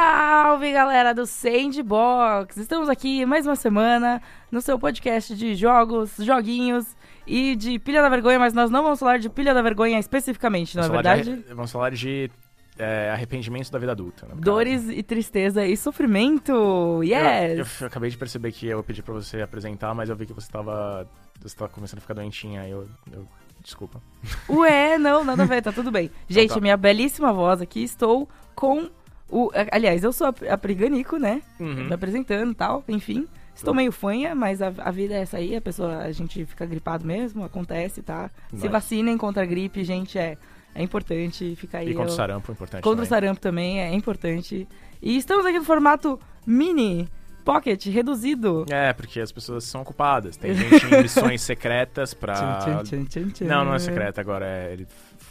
Salve galera do Sandbox! Estamos aqui mais uma semana no seu podcast de jogos, joguinhos e de Pilha da Vergonha, mas nós não vamos falar de Pilha da Vergonha especificamente, não é Vamos verdade? de- vamos falar de é, arrependimentos da vida adulta. né, Dores e tristeza e sofrimento! Yes! Eu, eu acabei de perceber que eu pedi pra você apresentar, mas eu vi que você tava, você tava começando a ficar doentinha. aí Eu, eu- desculpa. Ué, não, nada a ver, tá tudo bem. Gente, tá. minha belíssima voz aqui, estou com o... Aliás, eu sou a, a Priganico, né? Uhum. me apresentando e tal, enfim. Estou meio fanha, mas a, a vida é essa aí, a pessoa, a gente fica gripado mesmo, acontece, tá? Se Nice. vacinem contra a gripe, gente, é, é importante, fica aí. E contra o eu- sarampo, importante contra o também. sarampo também, é importante. E estamos aqui no formato mini, pocket, reduzido. É, porque as pessoas são ocupadas. Tem gente em missões secretas pra... Tchan, tchan, tchan. Não, não é secreta agora. É, ele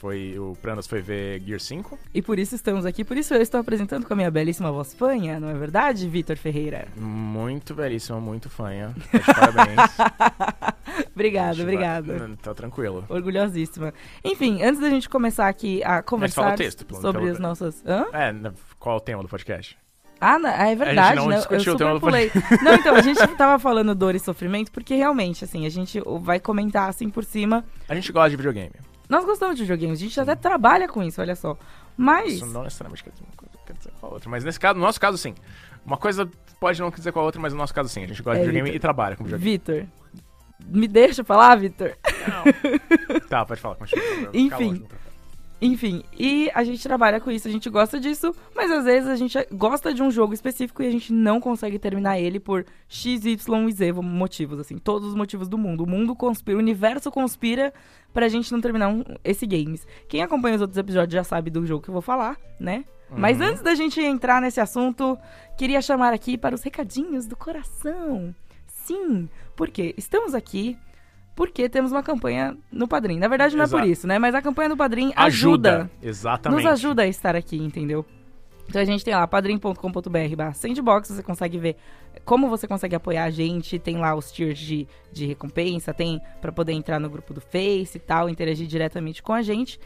foi... O Pranos foi ver Gear 5. E por isso estamos aqui, por isso eu estou apresentando com a minha belíssima voz fanha, não é verdade, Vitor Ferreira? Muito belíssimo, muito fanha. Tá Parabéns. obrigado, Tipo, obrigado. Tá tranquilo. Orgulhosíssima. Enfim, antes da gente começar aqui a conversar texto, pelo- sobre pelo- as nossas. Hã? É, qual é o tema do podcast? Ah, na- é verdade, não né? Eu super pulei. Não, então, a gente tava falando dor e sofrimento, porque realmente, assim, a gente vai comentar assim por cima. A gente gosta de videogame. Nós gostamos de videogames, a gente até trabalha com isso, olha só. Mas. Isso não necessariamente quer dizer uma coisa, quer dizer com a outra. Mas nesse caso, no nosso caso, sim. Uma coisa pode não quer dizer com a outra, mas no nosso caso, sim. A gente gosta É, de videogame e trabalha com videogame. Vitor. Me deixa falar, Vitor? tá, pode falar, continua. Enfim. Enfim, e a gente trabalha com isso, a gente gosta disso, mas às vezes a gente gosta de um jogo específico e a gente não consegue terminar ele por X, Y e Z motivos, assim, todos os motivos do mundo. O mundo conspira, o universo conspira pra gente não terminar um- esse games. Quem acompanha os outros episódios já sabe do jogo que eu vou falar, né? Mas Uhum. antes da gente entrar nesse assunto, queria chamar aqui para os recadinhos do coração. Sim, porque estamos aqui porque temos uma campanha no Padrim. Na verdade, não é por Exato. isso, né? Mas a campanha do Padrim ajuda Ajuda. Exatamente. nos ajuda a estar aqui, entendeu? Então a gente tem lá padrim.com.br barra sandbox, você consegue ver como você consegue apoiar a gente, tem lá os tiers de, de recompensa, tem pra poder entrar no grupo do Face e tal, interagir diretamente com a gente.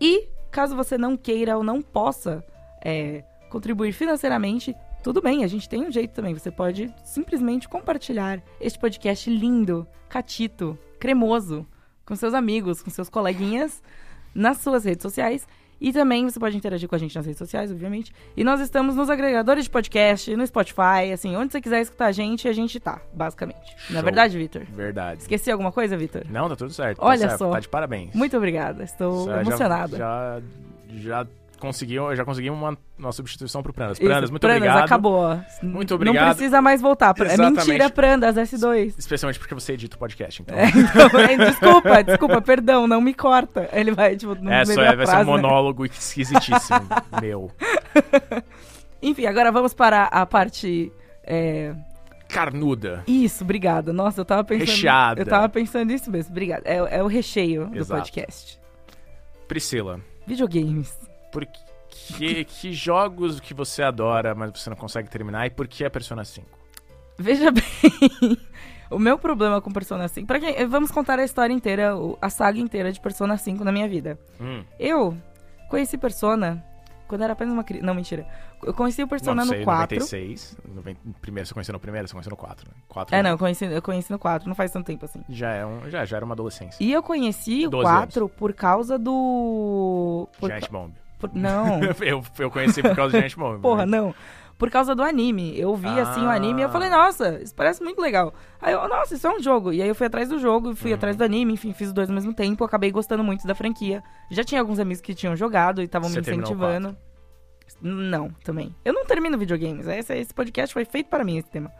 E caso você não queira ou não possa é, contribuir financeiramente, tudo bem, a gente tem um jeito também. Você pode simplesmente compartilhar este podcast lindo, catito, cremoso, com seus amigos, com seus coleguinhas, nas suas redes sociais. E também você pode interagir com a gente nas redes sociais, obviamente. E nós estamos nos agregadores de podcast, no Spotify, assim, onde você quiser escutar a gente, a gente tá, basicamente. Não é Show. verdade, Vitor? Verdade. Esqueci alguma coisa, Vitor? Não, tá tudo certo. tá Olha certo, só. Tá de parabéns. Muito obrigada, estou Já- emocionada. Já, já, conseguiu, já conseguiu uma, uma substituição pro Prandas. Isso, Prandas, muito Prandas, obrigado. acabou. Muito obrigado. Não precisa mais voltar. É mentira, Prandas, S2. Especialmente porque você edita o podcast, então. É, então, é, desculpa, desculpa, perdão, não me corta. Ele vai, tipo, no É, só é, vai ser um frase, né? monólogo esquisitíssimo. meu. Enfim, agora vamos para a parte. é, Carnuda. Isso, obrigada. Nossa, eu tava pensando. Recheada. Eu tava pensando isso mesmo, obrigada. É, é o recheio do Exato. podcast. Priscila, Videogames. Por que, que jogos que você adora, mas você não consegue terminar, e por que a Persona 5? Veja bem. o meu problema com Persona 5. Pra quem, vamos contar a história inteira, a saga inteira de Persona 5 na minha vida. Hum, Eu conheci Persona quando era apenas uma criança. Não, mentira. Eu conheci o Persona não sei, no 4. 96. Noven- Primeiro, você conheceu no primeiro, você conheceu no 4, né? 4 É, não, eu conheci, eu conheci no 4, não faz tanto tempo assim. Já, é um, já, já era uma adolescência. E eu conheci o 12 4 por causa do. Por, Giant Bomb. Por- não. eu, eu conheci por causa do Giant Bomb. Porra, não. Por causa do anime. Eu vi assim o anime e eu Ah. falei, nossa, isso parece muito legal. Aí eu, nossa, isso é um jogo. E aí eu fui atrás do jogo, fui Uhum. atrás do anime, enfim, fiz os dois ao mesmo tempo. Acabei gostando muito da franquia. Já tinha alguns amigos que tinham jogado e estavam me incentivando. Não, também. Eu não termino videogames. Esse, esse podcast foi feito para mim, esse tema.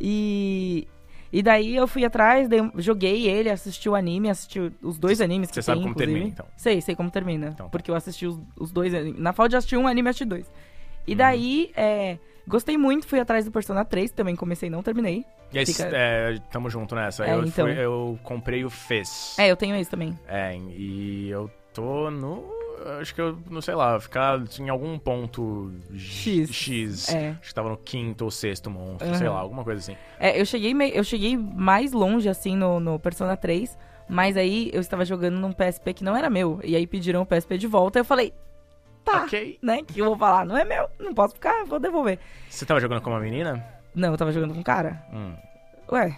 E. E daí eu fui atrás, dei- joguei ele, assisti o anime, assisti os dois animes que Você sabe tem, como inclusive. termina, então. Sei, sei como termina. Então tá. Porque eu assisti os, os dois. ani- Na falta de assistir um anime, assisti dois. E Uhum. daí, é, gostei muito, fui atrás do Persona 3, também comecei, não terminei. E aí, Fica- é, tamo junto nessa. É, eu, então. fui- eu comprei o Fez. É, eu tenho esse também. É, e eu tô no. Acho que eu, não sei lá, ficar em algum ponto X. X. É. Acho que tava no quinto ou sexto monstro, Aham. sei lá, alguma coisa assim. É, eu cheguei, eu cheguei mais longe, assim, no, no Persona 3, mas aí eu estava jogando num PSP que não era meu. E aí pediram o PSP de volta, eu falei, tá, né? Que eu vou falar, não é meu, não posso ficar, vou devolver. Você tava jogando com uma menina? Não, eu tava jogando com um cara. Hum. Ué,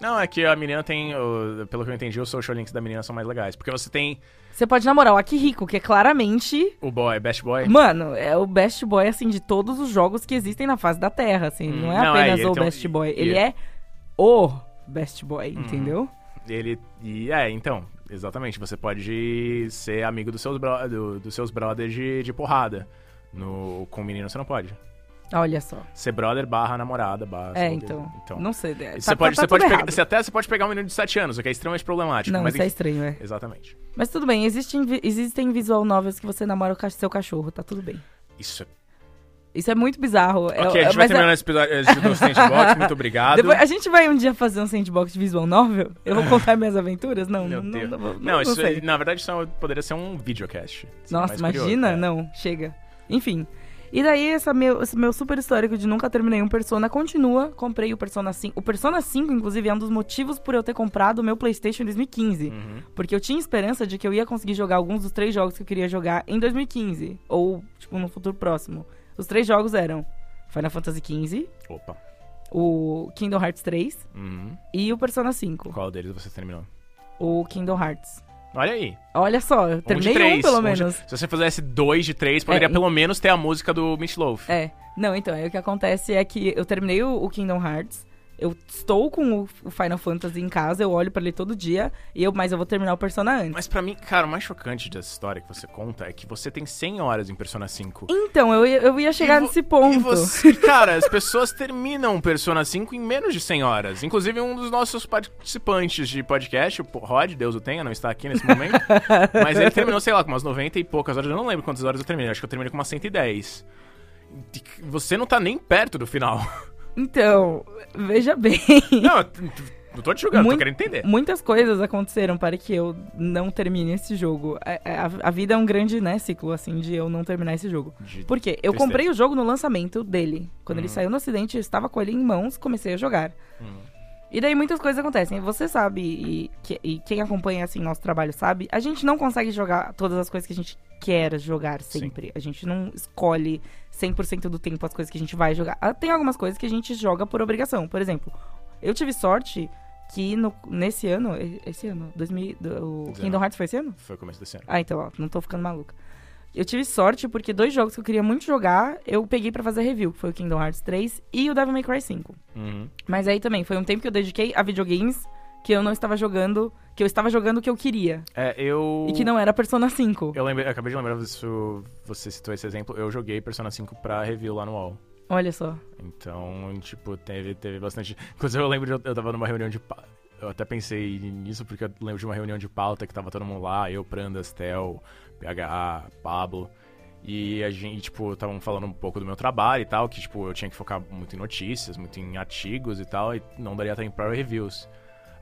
Não, é que a menina tem. o- pelo que eu entendi, os social links da menina são mais legais. Porque você tem você pode namorar o Akihiko, que é claramente o boy, best boy. Mano, é o best boy, assim, de todos os jogos que existem na face da Terra, assim. Hum, não é não, é, apenas ele o tem um- best boy. Ele é o best boy, Uhum. entendeu? Ele. E é, então, exatamente. Você pode ser amigo dos seus, bro, do- dos seus brothers de, de porrada. No, com o menino você não pode. Olha só. Ser brother barra namorada, barra. É, o então. então. Não sei. é, Você tá- pode, tá você tudo pode pegar, errado. você até você pode pegar um menino de 7 anos, o que é extremamente problemático. Não, mas isso é estranho, é. Exatamente. Mas tudo bem, existem, existem visual novels que você namora o seu cachorro, tá tudo bem. Isso é. Isso é muito bizarro. é- ok, a é- gente vai mas é- terminar esse episódio do Sandbox, muito obrigado. depois- a gente vai um dia fazer um sandbox de visual novel? Eu vou contar minhas aventuras? Não, Meu não, Deus. não, não, Não, não isso na verdade isso é- poderia ser um videocast. É Nossa, curioso, imagina? é. Não, chega. Enfim. E daí, essa meu, esse meu super histórico de nunca terminei um Persona continua. Comprei o Persona 5. O Persona 5, inclusive, é um dos motivos por eu ter comprado o meu PlayStation em 2015. Uhum. Porque eu tinha esperança de que eu ia conseguir jogar alguns dos três jogos que eu queria jogar em 2015. Ou, tipo, no futuro próximo. Os três jogos eram Final Fantasy XV, Opa. o Kingdom Hearts 3 Uhum. e o Persona 5. Qual deles você terminou? O Kingdom Hearts. Olha aí. Olha só, eu Um de terminei um, três, pelo um de- menos. Se você fizesse dois de três, poderia É, pelo menos ter a música do Meatloaf. É. Não, então, aí o que acontece é que eu terminei o, o Kingdom Hearts. Eu estou com o, Final Fantasy em casa, eu olho pra ele todo dia, e eu, mas eu vou terminar o Persona antes. Mas pra mim, cara, o mais chocante dessa história que você conta é que você tem 100 horas em Persona 5. Então, eu, ia- eu ia chegar E nesse ponto. E você, cara, as pessoas terminam Persona 5 em menos de 100 horas. Inclusive, um dos nossos participantes de podcast, o Rod, Deus o tenha, não está aqui nesse momento. mas ele terminou, sei lá, com umas 90 e poucas horas. Eu não lembro quantas horas eu terminei. Acho que eu terminei com umas 110. E Você não tá nem perto do final. Então, veja bem. Não, não tô te julgando, Muito- tô querendo entender. Muitas coisas aconteceram para que eu não termine esse jogo. A, a- a vida é um grande né, ciclo, assim, de eu não terminar esse jogo. De- Por quê? Eu Tristeza. comprei o jogo no lançamento dele. Quando ele Uhum. saiu no acidente, eu estava com ele em mãos, comecei a jogar. Hum. E daí muitas coisas acontecem. Você sabe, e, que- e quem acompanha assim nosso trabalho sabe, a gente não consegue jogar todas as coisas que a gente quer jogar Sim. sempre. A gente não escolhe 100% do tempo as coisas que a gente vai jogar. Ah, Tem algumas coisas que a gente joga por obrigação. Por exemplo, eu tive sorte que no, nesse ano, esse ano, 2000, do- o. Kingdom Hearts foi esse ano? Foi o começo desse ano. Ah, então, ó, não tô ficando maluca. Eu tive sorte porque dois jogos que eu queria muito jogar, eu peguei pra fazer review, que foi o Kingdom Hearts 3 e o Devil May Cry 5. Uhum. Mas aí também, foi um tempo que eu dediquei a videogames que eu não estava jogando, que eu estava jogando o que eu queria. É, eu. E que não era Persona 5. Eu, lembrei, eu acabei de lembrar disso, você citou esse exemplo. Eu joguei Persona 5 pra review lá no UOL. Olha só. Então, tipo, teve, teve bastante. Inclusive, eu lembro de eu, eu tava numa reunião de. Eu até pensei nisso porque eu lembro de uma reunião de pauta que tava todo mundo lá, eu, Prandas, Tel, PH, Pablo. E a gente, tipo, estavam falando um pouco do meu trabalho e tal, que, tipo, eu tinha que focar muito em notícias, muito em artigos e tal, e não daria tempo pra reviews.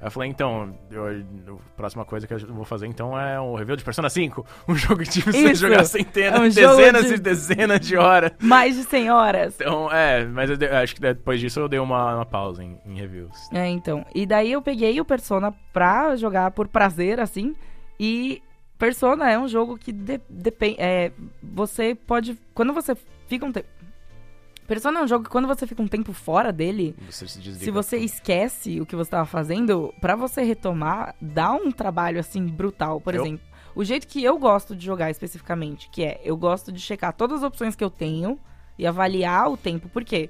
Aí eu falei, então, eu- a próxima coisa que eu vou fazer então é um review de Persona 5. Um jogo que tipo, você jogar centenas, É um dezenas de- e dezenas de horas. Mais de 100 horas. Então, é, mas eu acho que depois disso eu dei uma, uma pausa em, em reviews. É, então. E daí eu peguei o Persona pra jogar por prazer, assim. E Persona é um jogo que depende. é, você pode. Quando você fica um tempo. Persona é um jogo que quando você fica um tempo fora dele, Você se. Se você esquece o que você estava fazendo, pra você retomar, dá um trabalho assim brutal. Por Eu- exemplo, o jeito que eu gosto de jogar especificamente, que é eu gosto de checar todas as opções que eu tenho e avaliar o tempo. Por quê?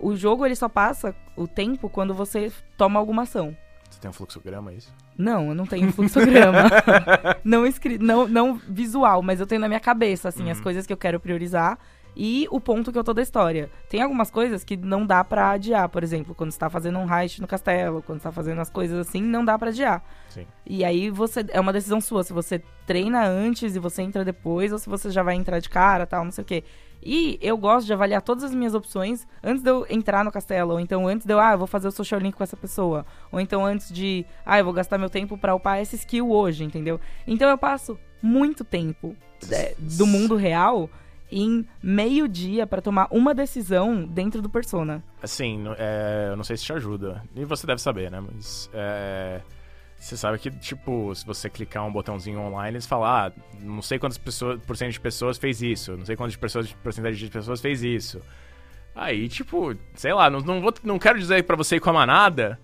O jogo ele só passa o tempo quando você toma alguma ação. Você tem um fluxograma, é isso? Não, eu não tenho fluxograma. não escrito, não, não visual, mas eu tenho na minha cabeça, assim, as Uhum. coisas que eu quero priorizar e o ponto que eu tô da história. Tem algumas coisas que não dá pra adiar, por exemplo, quando você tá fazendo um heist no castelo, quando você tá fazendo as coisas assim, não dá pra adiar. Sim. E aí você é uma decisão sua, se você treina antes e você entra depois, ou se você já vai entrar de cara, tal, não sei o quê. E eu gosto de avaliar todas as minhas opções antes de eu entrar no castelo, ou então antes de eu, ah, eu vou fazer o social link com essa pessoa, ou então antes de, ah, eu vou gastar meu tempo pra upar essa skill hoje, entendeu? Então eu passo muito tempo é, do mundo real em meio dia pra tomar uma decisão dentro do Persona. Assim, é, eu não sei se te ajuda. E você deve saber, né? Mas. É, Você sabe que, tipo, se você clicar um botãozinho online, eles falam, ah, não sei quantas pessoas, por cento de pessoas fez isso, não sei quantas pessoas, porcentagem de pessoas fez isso. Aí, tipo, sei lá, não, não, vou, não quero dizer pra você ir com a manada,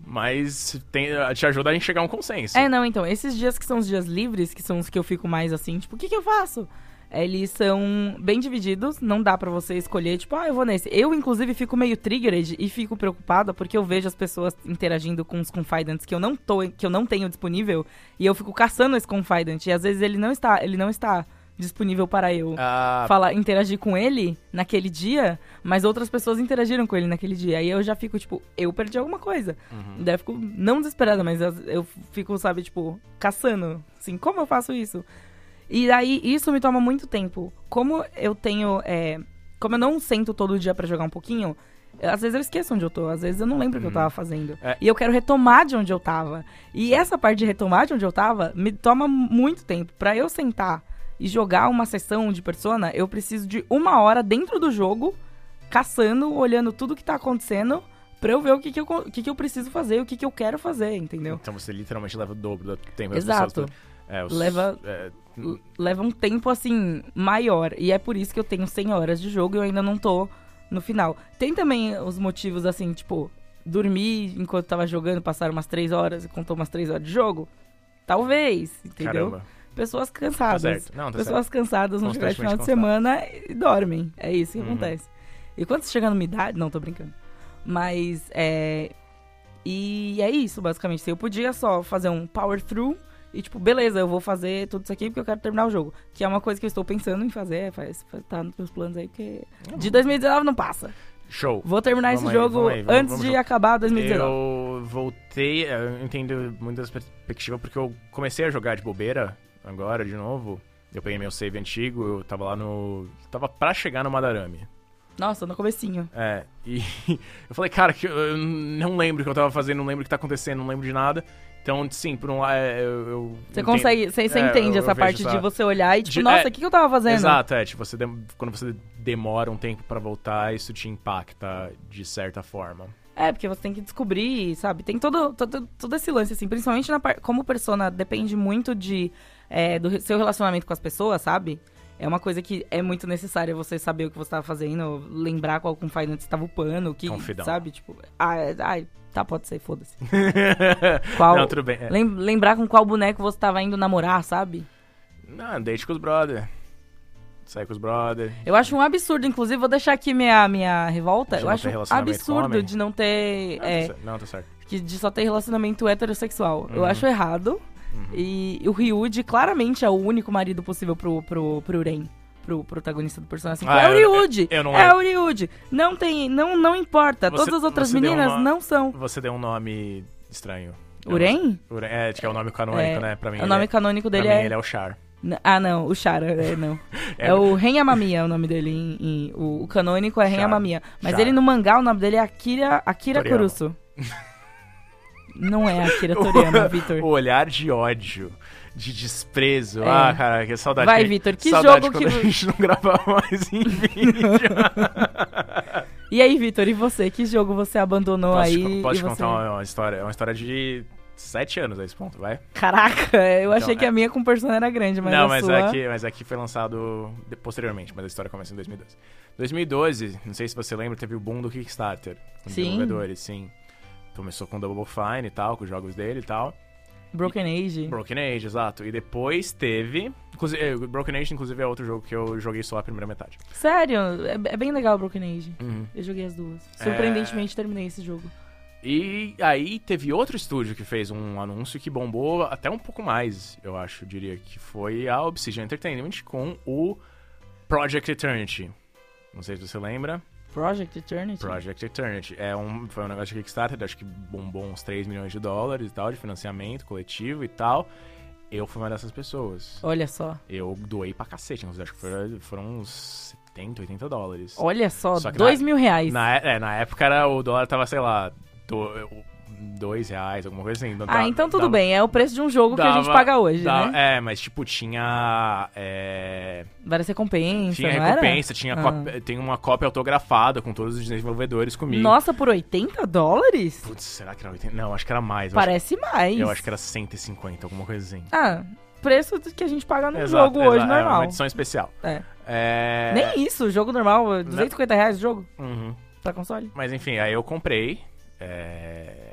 mas tem, te ajuda a a um consenso. É, não, então, esses dias que são os dias livres, que são os que eu fico mais assim, tipo, o que que eu faço? Eles são bem divididos, não dá pra você escolher, tipo, ah, eu vou nesse. Eu, inclusive, fico meio triggered e fico preocupada porque eu vejo as pessoas interagindo com os confidants que eu não tô, que eu não tenho disponível, e eu fico caçando esse confidant, e às vezes ele não está, ele não está disponível para eu Ah, falar, interagir com ele naquele dia, mas outras pessoas interagiram com ele naquele dia. Aí eu já fico, tipo, eu perdi alguma coisa. uhum. Daí eu fico, não desesperada, mas eu- eu fico, sabe, tipo, caçando. Assim, como eu faço isso? E aí, isso me toma muito tempo. Como eu tenho. é, como eu não sento todo dia pra jogar um pouquinho, às vezes eu esqueço onde eu tô, às vezes eu não lembro o que eu Uhum. tava fazendo. É. E eu quero retomar de onde eu tava. E essa parte de retomar de onde eu tava me toma muito tempo. Pra eu sentar e jogar uma sessão de persona, eu preciso de uma hora dentro do jogo, caçando, olhando tudo que tá acontecendo, pra eu ver o que, que, eu, o que, que eu preciso fazer, o que, que eu quero fazer, entendeu? Então você literalmente leva o dobro do tempo Exato. É, os- Leva- é, Leva um tempo, assim, maior. E é por isso que eu tenho 100 horas de jogo e eu ainda não tô no final. Tem também os motivos, assim, tipo, dormir enquanto tava jogando, passar umas 3 horas e contou umas 3 horas de jogo? Talvez, entendeu? caramba. Pessoas Tá cansadas. certo. Não, tá certo. Pessoas cansadas vão chegar de final de semana e dormem. É isso que Uhum. acontece. E quando você chega numa idade. Não, tô brincando. Mas é. E é isso, basicamente. Eu podia só fazer um power through e, tipo, beleza, eu vou fazer tudo isso aqui porque eu quero terminar o jogo. Que é uma coisa que eu estou pensando em fazer. Faz, faz- tá nos meus planos aí, porque. De 2019 não passa. Show. Vou terminar Vamos esse aí, jogo vamos aí, vamos- antes de acabar 2019. Eu voltei, eu entendo muitas perspectivas, porque eu comecei a jogar de bobeira agora, de novo. Eu peguei meu save antigo, eu tava lá no... Tava pra chegar no Madarame. Nossa, no comecinho. É, e eu falei, cara, que eu não lembro o que eu tava fazendo, não lembro o que tá acontecendo, não lembro de nada. Então, sim, por um lado, é, eu... eu Você entendo- consegue. Você, você é, entende eu- essa eu parte de essa- você olhar e, tipo, de- nossa, é, o que, que eu tava fazendo? Exato, é, tipo, você dem- quando você demora um tempo pra voltar, isso te impacta de certa forma. É, porque você tem que descobrir, sabe? Tem todo, todo, todo esse lance, assim, principalmente na como persona depende muito de é, do seu relacionamento com as pessoas, sabe? É uma coisa que é muito necessária você saber o que você tava fazendo, lembrar qual confidante você tava upando, que, Confidão. sabe? Tipo, ah, é- ai, tá, pode ser, foda-se. Qual, Não, tudo bem. é. lem- lembrar com qual boneco você tava indo namorar, sabe? Não, date com os brother. Sai com os brother. Eu acho um absurdo, inclusive, vou deixar aqui minha, minha revolta. Eu acho um absurdo de não ter. Não, é, tá certo. Não, tá certo. que de só ter relacionamento heterossexual. Eu Uhum. acho errado. Uhum. E o Ryuji claramente é o único marido possível pro, pro, pro Ren. Pro protagonista do personagem. Ah, é o eu- Ryuji! eu não é o Ryuji! Não tem. Não, não importa. Você- Todas as outras meninas uma- não são. Você deu um nome estranho. O Ren? O Ren- É, que é o nome canônico, É, né? Pra mim. o nome é, canônico dele é. ele é o Char. Ah, não, o Shara, é, não. é, o Ren Amamiya, é o nome dele. Em, em- o, o canônico é Ren. Amamiya. Mas Shara. ele no mangá, o nome dele é Akira, Akira. Kurusu. Não é Akira Toriyama, Vitor. O olhar de ódio, de desprezo. É. Ah, cara, que saudade. Vai, que- Vitor, que saudade jogo que a gente não gravava mais em vídeo. E aí, Vitor, e você? Que jogo você abandonou posso aí? te, posso te você... contar uma, uma história? É uma história de sete anos a esse ponto, vai? Caraca, eu achei Então, que é. a minha com Persona era grande, mas não, a mas sua... é, que, mas é que foi lançado posteriormente, mas a história começa em 2012. 2012, não sei se você lembra, teve o boom do Kickstarter. Com Sim. desenvolvedores, sim. Começou com Double Fine e tal, com os jogos dele e tal. Broken Age. Broken Age, exato. E depois teve. Inclusive, eh, Broken Age, inclusive, é outro jogo que eu joguei só a primeira metade. Sério, é, é bem legal o Broken Age. Uhum. Eu joguei as duas. É. Surpreendentemente, terminei esse jogo. E aí teve outro estúdio que fez um anúncio que bombou até um pouco mais, eu acho, diria, que foi a Obsidian Entertainment com o Project Eternity. Não sei se você lembra. Project Eternity? Project Eternity. É um, foi um negócio de Kickstarter, acho que bombou uns 3 milhões de dólares e tal, de financiamento coletivo e tal. Eu fui uma dessas pessoas. Olha só. Eu doei pra cacete, acho que foram, foram uns 70, 80 dólares. Olha só, Só que dois na- mil reais. Na, é, na época era, o dólar tava, sei lá, do, dois reais, alguma coisa assim. Não Ah, dá- então tudo dava- bem. É o preço de um jogo que a gente dava- paga hoje, dá- né? É, mas tipo, tinha. é, Várias recompensas, tinha não era? recompensa, tinha Ah. cópia- tem uma cópia autografada com todos os desenvolvedores comigo. Nossa, por 80 dólares? Putz, será que era 80? Não, acho que era mais. Eu acho, Parece mais. eu acho que era 150, alguma coisa assim. Ah, preço que a gente paga num Exato, jogo hoje exato, É normal. uma edição especial. É. É... Nem isso, jogo normal, 250 reais o jogo Uhum. pra console. Mas enfim, aí eu comprei. é,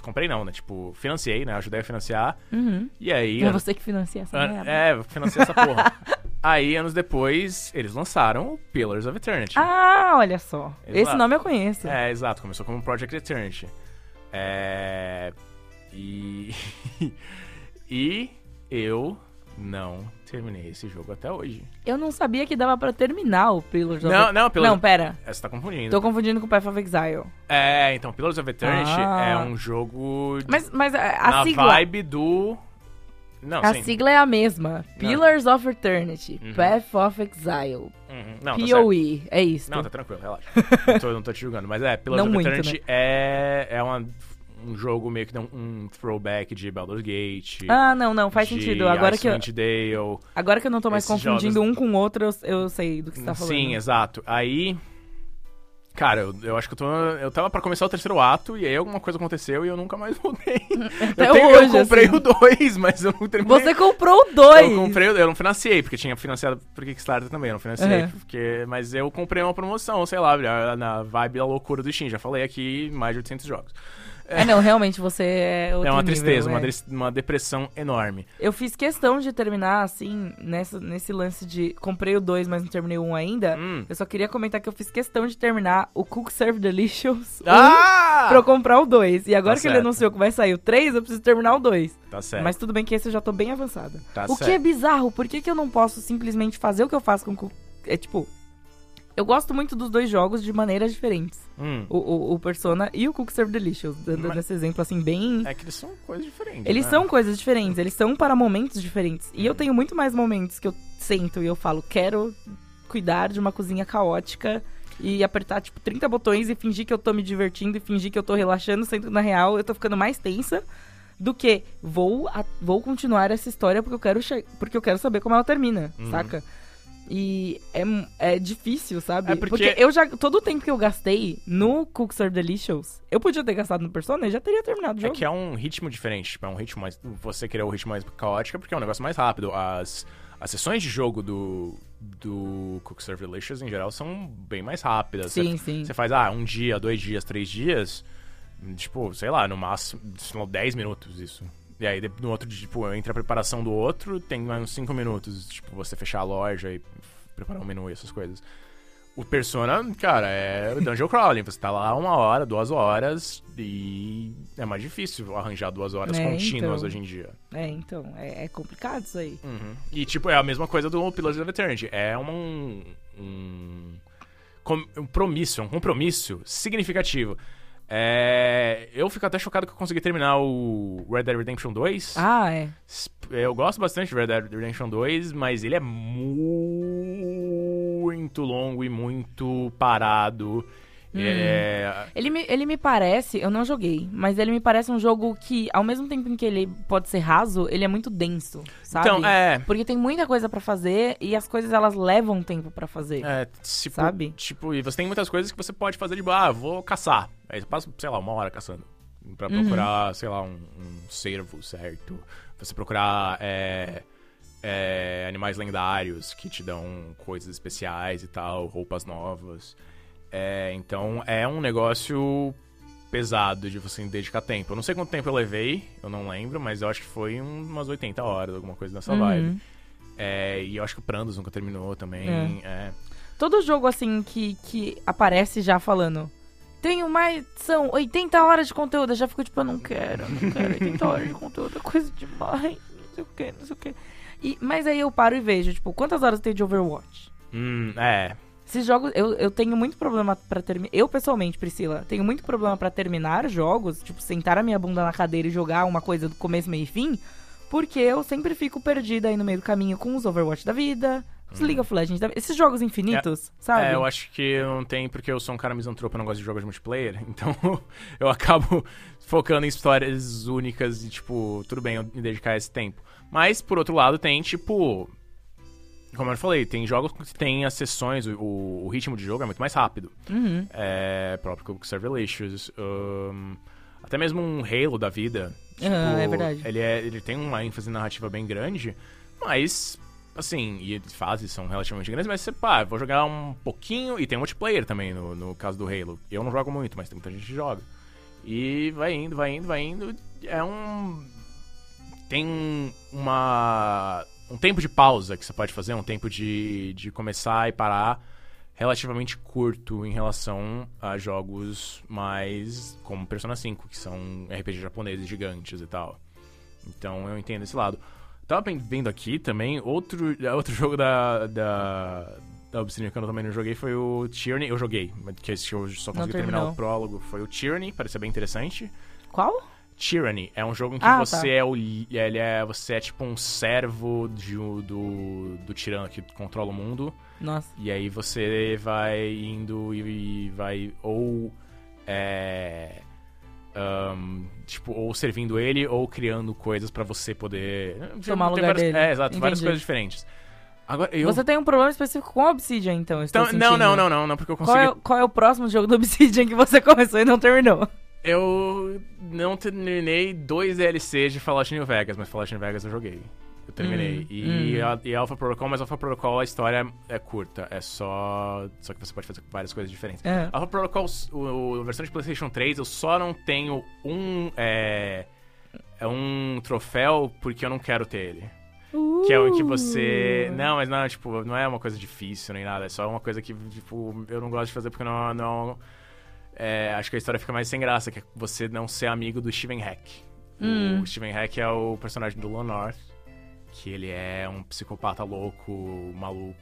Comprei não, né? Tipo, financiei, né? Ajudei a financiar. Uhum. E aí. É você que financia essa merda. É, eu financiei essa porra. aí, anos depois, eles lançaram o Pillars of Eternity. Ah, olha só. Exato. Esse nome eu conheço. É, exato. Começou como Project Eternity. É... E... e eu não terminei esse jogo até hoje. Eu não sabia que dava pra terminar o Pillars of Não, não, Pillars... Não, pera. É, Você tá confundindo. Tô confundindo com Path of Exile. É, então, Pillars of Eternity Ah. é um jogo Mas, mas a, a na sigla... vibe do... Não, A sim. sigla é a mesma. Pillars of Eternity. Uhum. Path of Exile. Uhum. Não, tá. POE. é isso. Não, tá tranquilo, relaxa. não, tô, não tô te julgando. Mas é, Pillars Não of muito, né? Eternity é, é uma, um jogo meio que um, throwback de Baldur's Gate. Ah, não, não, faz sentido. Agora que, eu, Dale. agora que eu não tô mais confundindo jogos- um com o outro, eu, eu sei do que você tá falando. Sim, exato. Aí. Cara, eu, eu acho que eu tô. Eu tava pra começar o terceiro ato e aí alguma coisa aconteceu e eu nunca mais voltei. Até eu, tenho- hoje, eu comprei assim. o 2, mas eu não terminei. Você comprou o dois! Eu comprei, eu não financiei, porque tinha financiado por Kickstarter também, eu não financiei, Uhum. porque, mas eu comprei uma promoção, sei lá, na vibe da loucura do Steam, já falei aqui, mais de 800 jogos. É, não, realmente você é é uma nível, tristeza, é. uma, des- uma depressão enorme. Eu fiz questão de terminar, assim, nessa, nesse lance de... Comprei o 2, mas não terminei o 1 ainda. Hum. Eu só queria comentar que eu fiz questão de terminar o Cook Serve Delicious 1 Ah! pra eu comprar o 2. E agora Tá que ele certo. anunciou que vai sair o 3, eu preciso terminar o 2. Tá certo. Mas tudo bem que esse eu já tô bem avançada. Tá o que certo. é bizarro, por que, que eu não posso simplesmente fazer o que eu faço com o Cook... É tipo... Eu gosto muito dos dois jogos de maneiras diferentes. Hum. O, o, o Persona e o Cook Serve Delicious. Dando Mas- esse exemplo, assim, bem... É que eles são coisas diferentes. Eles né? são coisas diferentes, eles são para momentos diferentes. E eu tenho muito mais momentos que eu sento e eu falo, quero cuidar de uma cozinha caótica e apertar, tipo, 30 botões e fingir que eu tô me divertindo e fingir que eu tô relaxando, sendo que na real eu tô ficando mais tensa do que vou, a- vou continuar essa história porque eu quero, porque eu quero saber como ela termina, Uhum. saca? E é, é difícil, sabe? É porque- eu já. Todo o tempo que eu gastei no Cooks Are Delicious, eu podia ter gastado no Persona e já teria terminado o É jogo. que é um ritmo diferente, tipo, é um ritmo mais... Você querer o ritmo mais caótico porque é um negócio mais rápido. As, as sessões de jogo do, do Serve Delicious, em geral, são bem mais rápidas. Sim, Você- sim. Você faz, ah, um dia, dois dias, três dias, tipo, sei lá, no máximo, sei lá, 10 minutos isso. E aí, no outro dia, tipo, entre a preparação do outro, tem mais uns 5 minutos, tipo, você fechar a loja e preparar um menu e essas coisas. O Persona, cara, é dungeon crawling. Você tá lá uma hora, duas horas e é mais difícil arranjar duas horas É, contínuas então. hoje em dia. É, então, é, é complicado isso aí. Uhum. E, tipo, é a mesma coisa do Pillars of Eternity. É um, um, um compromisso, um compromisso significativo. É, eu fico até chocado que eu consegui terminar o Red Dead Redemption 2. Ah, é. Eu gosto bastante de Red Dead Redemption 2, mas ele é muito longo e muito parado. É, Ele me, ele me parece, eu não joguei, mas ele me parece um jogo que, ao mesmo tempo em que ele pode ser raso, ele é muito denso, sabe? então, é, Porque tem muita coisa pra fazer e as coisas elas levam tempo pra fazer. é, tipo, Sabe? Tipo, e você tem muitas coisas que você pode fazer de, ah, vou caçar. Aí você passa, sei lá, uma hora caçando. Pra Uhum. procurar, sei lá, um, um cervo certo. Você procurar é, é, animais lendários que te dão coisas especiais e tal, roupas novas. É, então é um negócio pesado de você dedicar tempo. Eu não sei quanto tempo eu levei, eu não lembro, mas eu acho que foi um- umas 80 horas, alguma coisa nessa Uhum. vibe. É, e eu acho que o Prandos nunca terminou também. é. Todo jogo, assim, que, que aparece já falando. Tenho mais. São 80 horas de conteúdo. Eu já fico tipo, eu não quero, não quero 80 horas de conteúdo, é coisa demais. Não sei o que, não sei o que. E, mas aí eu paro e vejo, tipo, quantas horas tem de Overwatch? Hum, é. Esses jogos, eu, eu tenho muito problema pra terminar. Eu, pessoalmente, Priscila, tenho muito problema pra terminar jogos, tipo, sentar a minha bunda na cadeira e jogar uma coisa do começo, meio e fim, porque eu sempre fico perdida aí no meio do caminho com os Overwatch da vida, Os League of Legends, deve- esses jogos infinitos, sabe? É, eu acho que não tem, porque eu sou um cara misantropo, eu não gosto de jogos de multiplayer, então eu acabo focando em histórias únicas e, tipo, tudo bem eu me dedicar esse tempo. Mas, por outro lado, tem, tipo. Como eu falei, tem jogos que tem as sessões, o, o ritmo de jogo é muito mais rápido. Uhum. É, próprio com Serverlicious. ahn, até mesmo um Halo da vida. É tipo, verdade. Ele, é, ele tem uma ênfase narrativa bem grande, mas, assim, e as fases são relativamente grandes, mas você, pá, vou jogar um pouquinho. E tem multiplayer também no, no caso do Halo. Eu não jogo muito, mas tem muita gente que joga. E vai indo, vai indo, vai indo. É um. Tem uma. Um tempo de pausa que você pode fazer, um tempo de, de começar e parar relativamente curto em relação a jogos mais como Persona 5, que são RPG japoneses gigantes e tal. Então eu entendo esse lado. Tava vendo aqui também, outro, outro jogo da, da, da Obsidian que eu também não joguei foi o Tyranny. Eu joguei, mas que eu só consegui terminar o prólogo. Foi o Tyranny, parecia bem interessante. Qual? Tyranny é um jogo em que Ah, você tá. é o li- ele é você é tipo um servo de, um- do, do tirano que controla o mundo. Nossa. E aí você vai indo e, e vai ou é, ahn, tipo ou servindo ele ou criando coisas pra você poder Tomar lugar várias, dele. É, exato, várias Entendi. coisas diferentes. Agora eu Você tem um problema específico com Obsidian, então, então, não, não, não, não, não, porque eu Qual consegui é, qual é o próximo jogo do Obsidian que você começou e não terminou? Eu não terminei dois DLCs de Fallout New Vegas, mas Fallout New Vegas eu joguei. Eu terminei. Hum, e, hum. A, e Alpha Protocol, mas Alpha Protocol a história é curta. É só. Só que você pode fazer várias coisas diferentes. É. Alpha Protocol, o, a versão de PlayStation 3, eu só não tenho um. É, é um troféu porque eu não quero ter ele. Que é o que você. Uh. Não, mas não, tipo, não é uma coisa difícil nem nada. É só uma coisa que, tipo, eu não gosto de fazer porque não. não é, acho que a história fica mais sem graça, que é você não ser amigo do Steven Hack. Hum. O Steven Hack é o personagem do Lone North. Que ele é um psicopata louco, maluco,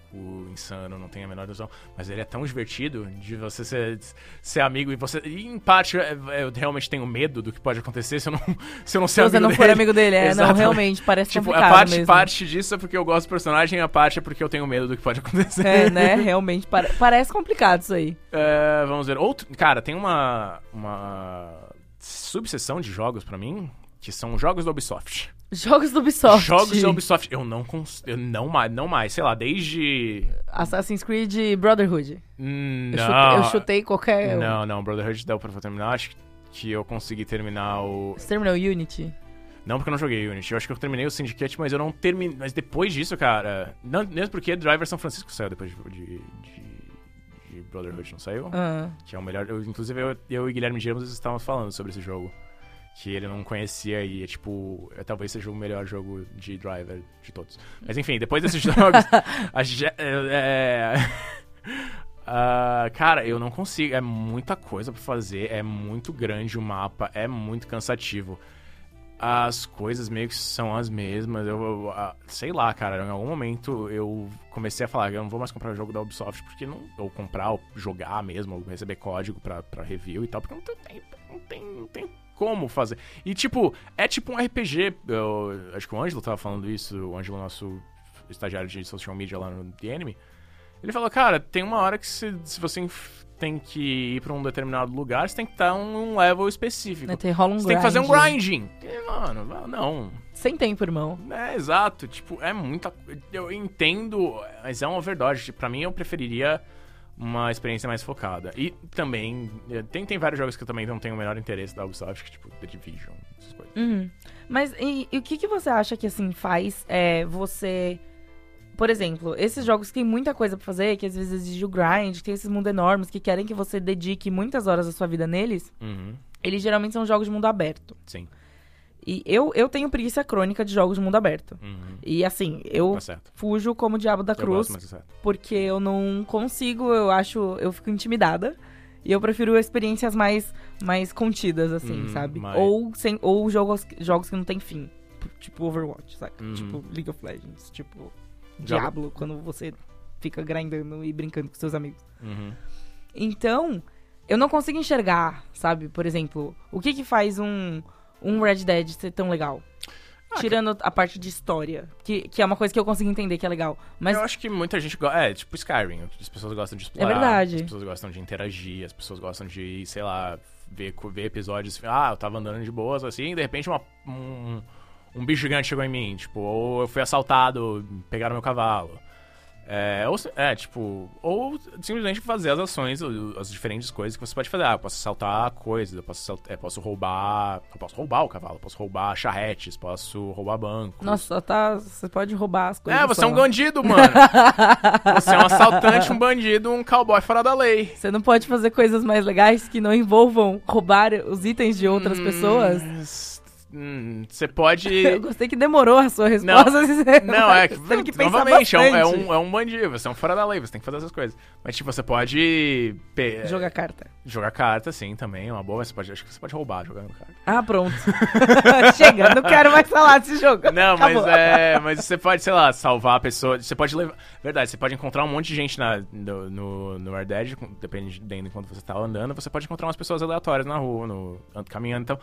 insano, não tem a menor noção. Mas ele é tão divertido de você ser, ser amigo e você. E em parte, é, eu realmente tenho medo do que pode acontecer se eu não, se eu não Se ser você amigo não for dele. amigo dele, é, não, Exatamente. realmente, parece Tipo, a complicado parte, mesmo. parte disso é porque eu gosto do personagem, a parte é porque eu tenho medo do que pode acontecer. É, né, realmente, pare- parece complicado isso aí. É, vamos ver. Outro, cara, tem uma, uma subseção de jogos pra mim que são jogos da Ubisoft. Jogos do Ubisoft. Jogos da Ubisoft. Eu não cons... eu não mais, não mais, sei lá, desde Assassin's Creed Brotherhood. Hum, Eu, não. chutei, eu chutei qualquer... Não, não, Brotherhood deu pra terminar. Acho que eu consegui terminar o Você terminou o Unity? Não porque eu não joguei Unity. Eu acho que eu terminei o Syndicate, mas eu não terminei. Mas depois disso, cara. Não, mesmo porque Driver São Francisco saiu depois de, de, de- de Brotherhood, não saiu? Ah, Que é o melhor. eu- inclusive, eu, eu e Guilherme Dias estávamos falando sobre esse jogo. Que ele não conhecia e tipo. talvez seja o melhor jogo de Driver de todos. Mas enfim, depois desses jogos. a é, ah, cara, eu não consigo. É muita coisa pra fazer. É muito grande o mapa. É muito cansativo. As coisas meio que são as mesmas. Eu, eu, ah, sei lá, cara. Em algum momento eu comecei a falar: eu não vou mais comprar o jogo da Ubisoft porque não. Ou comprar, ou jogar mesmo, ou receber código pra review e tal. Porque não tem, não tem, não tem como fazer. E tipo, é tipo um RPG. Eu, acho que o Ângelo tava falando isso. O Ângelo, nosso estagiário de social media lá no The Enemy. Ele falou, cara, tem uma hora que se, se você tem que ir pra um determinado lugar, você tem que estar um level específico. tem, rola um Você tem que fazer um grind. grinding. E, mano, não. Sem tempo, irmão. É, exato. Tipo, é muita... Eu entendo, mas é um overdose. Pra mim, eu preferiria uma experiência mais focada. E também, eh, tem, tem vários jogos que eu também não tenho o menor interesse da Ubisoft, que, tipo, The Division, essas coisas. Uhum. Mas e, e o que, que você acha que assim faz é, você. Por exemplo, esses jogos que tem muita coisa pra fazer, que às vezes exige o grind, que tem esses mundos enormes, que querem que você dedique muitas horas da sua vida neles, Uhum, eles geralmente são jogos de mundo aberto. sim. E eu, eu tenho preguiça crônica de jogos de mundo aberto. Uhum. E assim, eu Tá fujo como o diabo da Eu cruz, gosto, certo. porque eu não consigo, eu acho, eu fico intimidada. E eu prefiro experiências mais, mais contidas, assim, Hum, sabe? mas- Ou, sem, ou jogos, jogos que não tem fim. Tipo Overwatch, saca? Uhum. Tipo League of Legends, tipo Já- Diablo, quando você fica grindando e brincando com seus amigos. Uhum. Então, eu não consigo enxergar, sabe? Por exemplo, o que que faz um, um Red Dead ser tão legal? Ah, Tirando a parte de história, que, que é uma coisa que eu consigo entender que é legal. Mas Eu acho que muita gente gosta. É, tipo Skyrim. As pessoas gostam de explorar. verdade. As pessoas gostam de interagir. As pessoas gostam de, sei lá, ver, ver episódios. Ah, eu tava andando de boas, assim, e de repente uma, um, um bicho gigante chegou em mim. Tipo, ou eu fui assaltado, pegaram meu cavalo. É, ou, é, tipo, ou simplesmente fazer as ações, as diferentes coisas que você pode fazer. Ah, eu posso assaltar coisas, eu posso, assalt- é, posso roubar. Eu posso roubar o cavalo, eu posso roubar charretes, posso roubar bancos. Nossa, tá. Você pode roubar as coisas. É, você é um bandido, mano. você é um assaltante, um bandido, um cowboy fora da lei. Você não pode fazer coisas mais legais que não envolvam roubar os itens de outras pessoas? Hum, Você pode. Eu gostei que demorou a sua resposta. você- Não, é que. teve que pensar novamente, é um, é, bastante. um, é um bandido, você é um fora da lei, você tem que fazer essas coisas. Mas, tipo, você pode. pe- Jogar carta. Jogar carta, sim, também, é uma boa. mas Você pode, acho que você pode roubar jogando carta. Ah, pronto. Chega, não quero mais falar desse jogo. Não, mas Acabou. é. Mas você pode, sei lá, salvar a pessoa. Você pode levar. Verdade, você pode encontrar um monte de gente na, no, no, no Red Dead, dependendo de quando você tá andando, você pode encontrar umas pessoas aleatórias na rua, no, and- caminhando, então.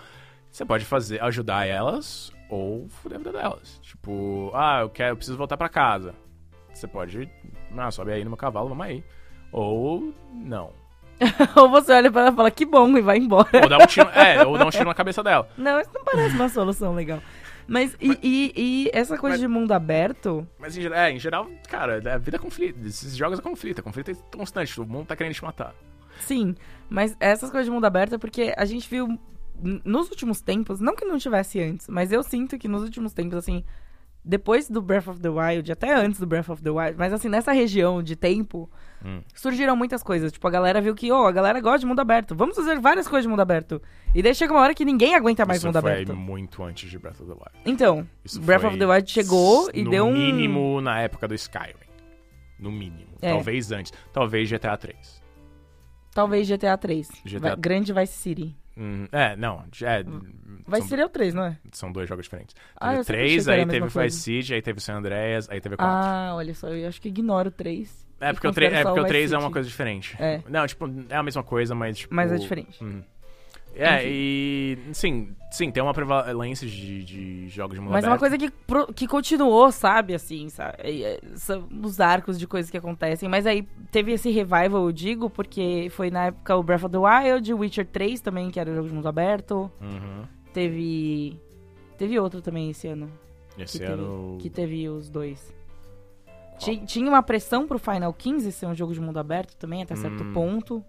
Você pode fazer, ajudar elas ou fuder a vida delas. Tipo, ah, eu quero, eu preciso voltar pra casa. Você pode. Ah, sobe aí no meu cavalo, vamos aí. Ou não. Ou você olha pra ela e fala, que bom, e vai embora. Ou dar um tiro. é, ou dar um tiro na cabeça dela. Não, isso não parece uma solução legal. Mas, e, e, e essa coisa Mas- de mundo aberto, Mas em, geral- é, em geral, cara, a vida é conflito. Esses jogos é conflito, é conflito é constante. O mundo tá querendo te matar. sim. Mas essas coisas de mundo aberto é porque a gente viu nos últimos tempos, não que não tivesse antes, mas eu sinto que nos últimos tempos, assim, depois do Breath of the Wild, até antes do Breath of the Wild, mas assim, nessa região de tempo, Hum. surgiram muitas coisas. Tipo, a galera viu que, oh, a galera gosta de mundo aberto. Vamos fazer várias coisas de mundo aberto. E daí chega uma hora que ninguém aguenta mais Isso mundo foi aberto. muito antes de Breath of the Wild. Então, Isso Breath of the Wild chegou e no deu um. mínimo na época do Skyrim. No mínimo. É. Talvez antes. Talvez GTA 3. Talvez GTA 3. GTA Grande Vice City. Hum, é, não. É, Vice são, City é o 3, não é? são dois jogos diferentes. Ah, Teve eu sempre 3, achei que era aí teve Vice City, aí teve San Andreas, aí teve 4. Ah, olha só, eu acho que ignoro o 3. é porque, o, considero 3, é só porque o Vice 3 é uma coisa diferente. É. Não, tipo, é a mesma coisa, mas tipo... Mas é diferente. Uhum. É, Enfim. e. Sim, sim, tem uma prevalência de, de jogos de mundo Mas é uma aberto. coisa que, pro- que continuou, sabe, assim, sabe? É, os arcos de coisas que acontecem. Mas aí teve esse revival, eu digo, porque foi na época o Breath of the Wild, Witcher 3 também, que era jogo de mundo aberto. Uhum. Teve. Teve outro também esse ano. Esse que ano. Teve, que teve os dois. Ti- Tinha uma pressão pro Final 15 ser um jogo de mundo aberto também, até certo Hum. ponto.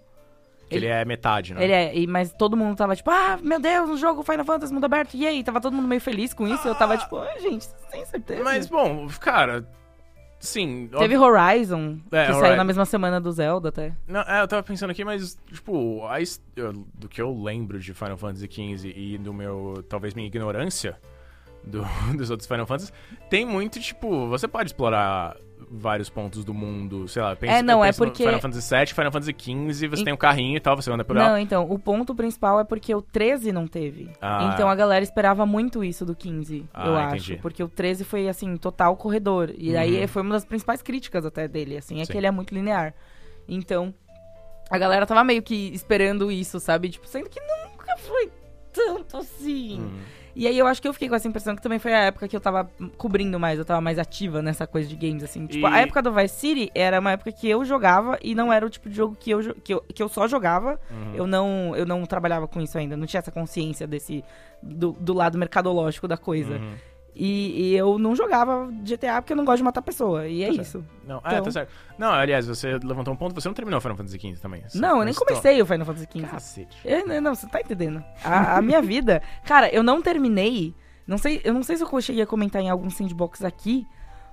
Que ele é metade, né? Ele é, e- mas todo mundo tava tipo, ah, meu Deus, um jogo Final Fantasy mundo aberto, e aí? Tava todo mundo meio feliz com isso, eu tava tipo, ah, gente, sem certeza. Mas, bom, cara. Sim. Teve Horizon, É, que saiu Horizon. na mesma semana do Zelda até. Não, é, eu tava pensando aqui, mas, tipo, a do que eu lembro de Final Fantasy XV e do meu, talvez minha ignorância do- dos outros Final Fantasy, tem muito, tipo, você pode explorar vários pontos do mundo, sei lá, pensa, É, não, é porque- Final Fantasy VII, Final Fantasy XV, você Em- tem um carrinho e tal, você anda por lá. Não, então, o ponto principal é porque o 13 não teve. Ah. Então a galera esperava muito isso do 15, Ah, eu entendi. acho. Porque o 13 foi, assim, total corredor. E aí Uhum. foi uma das principais críticas até dele, assim, é Sim. que ele é muito linear. Então, a galera tava meio que esperando isso, sabe? Tipo, sendo que nunca foi tanto assim. Hum. E aí eu acho que eu fiquei com essa impressão que também foi a época que eu tava cobrindo mais, eu tava mais ativa nessa coisa de games, assim. Tipo, E- a época do Vice City era uma época que eu jogava e não era o tipo de jogo que eu, que eu, que eu só jogava. Uhum. Eu, não, eu não trabalhava com isso ainda, não tinha essa consciência desse. do, do lado mercadológico da coisa. Uhum. E, e eu não jogava GTA porque eu não gosto de matar pessoa. E é Tá isso. Não, é, Então- tá certo. Não, aliás, você levantou um ponto, você não terminou Final Fantasy XV também. Não, eu nem tô- comecei o Final Fantasy XV. Cacete. Eu- não, não, você tá entendendo. A, a minha vida. Cara, eu não terminei. Não sei, eu não sei se eu cheguei a comentar em algum sandbox aqui,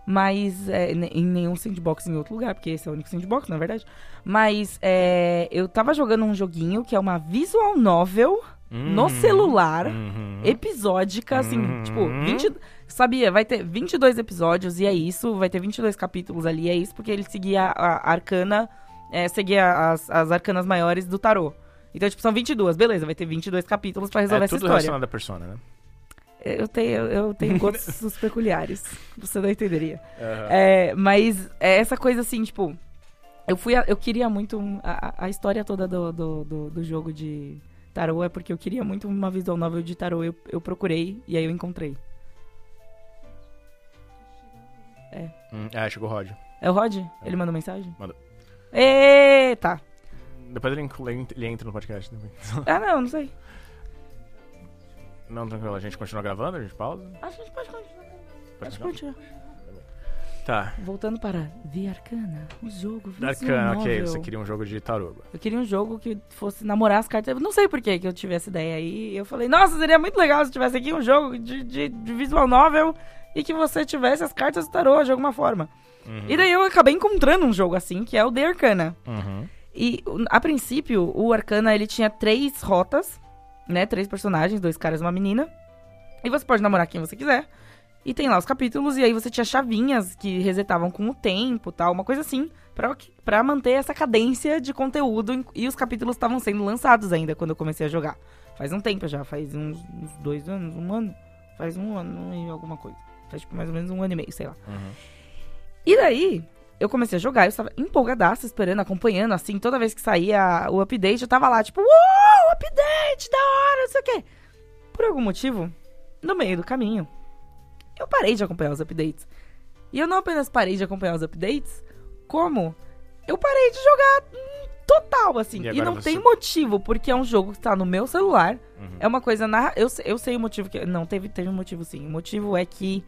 mas. é, em nenhum sandbox em outro lugar, porque esse é o único sandbox, na verdade. Mas é, eu tava jogando um joguinho que é uma visual novel no Uhum. celular. Uhum. Episódica, assim, Uhum. tipo, 20. Sabia, vai ter 22 episódios e é isso, vai ter 22 capítulos ali, é isso, porque ele seguia a, a arcana, é, seguia as, as arcanas maiores do tarô. Então, tipo, são 22, beleza, vai ter 22 capítulos pra resolver É essa tudo história. relacionado à persona, né? Eu tenho, eu tenho gostos peculiares, você não entenderia. Aham. É, mas é essa coisa assim, tipo. Eu fui. a- eu queria muito. A, a história toda do, do, do, do jogo de tarô é porque eu queria muito uma visual novel de tarô. Eu, eu procurei e aí eu encontrei. É. Hum, é, chegou o Rod. É o Rod? Ele mandou mensagem? Mandou. Eita! Depois ele, ele entra no podcast também. Ah, não, não sei. Não, tranquilo, a gente continua gravando, a gente pausa? Acho que a gente pode continuar. Pode Acho que continuar? continua. Tá. Voltando para The Arcana, o jogo visual Arcana, ok, você queria um jogo de taruga. Eu queria um jogo que fosse namorar as cartas. Eu não sei por que que eu tive essa ideia aí. Eu falei, nossa, seria muito legal se tivesse aqui um jogo de, de, de visual novel e que você tivesse as cartas do tarô de alguma forma. Uhum. E daí eu acabei encontrando um jogo assim, que é o The Arcana. Uhum. E a princípio, o Arcana ele tinha três rotas, né? Três personagens, dois caras e uma menina. E você pode namorar quem você quiser. E tem lá os capítulos, e aí você tinha chavinhas que resetavam com o tempo tal, uma coisa assim, pra manter essa cadência de conteúdo. E os capítulos estavam sendo lançados ainda quando eu comecei a jogar. Faz um tempo já, faz uns, uns dois anos, um ano. Faz um ano e alguma coisa. Faz tipo mais ou menos um ano e meio, sei lá. Uhum. E daí, eu comecei a jogar, eu estava empolgadaça, esperando, acompanhando, assim, toda vez que saía o update, eu tava lá, tipo, uou, update, da hora, não sei o quê. Por algum motivo, no meio do caminho, eu parei de acompanhar os updates. E eu não apenas parei de acompanhar os updates, como eu parei de jogar total, assim. E E, não você- tem motivo, porque é um jogo que tá no meu celular, Uhum. é uma coisa na. Eu, eu sei o motivo que. Não, teve, teve um motivo sim. O motivo é que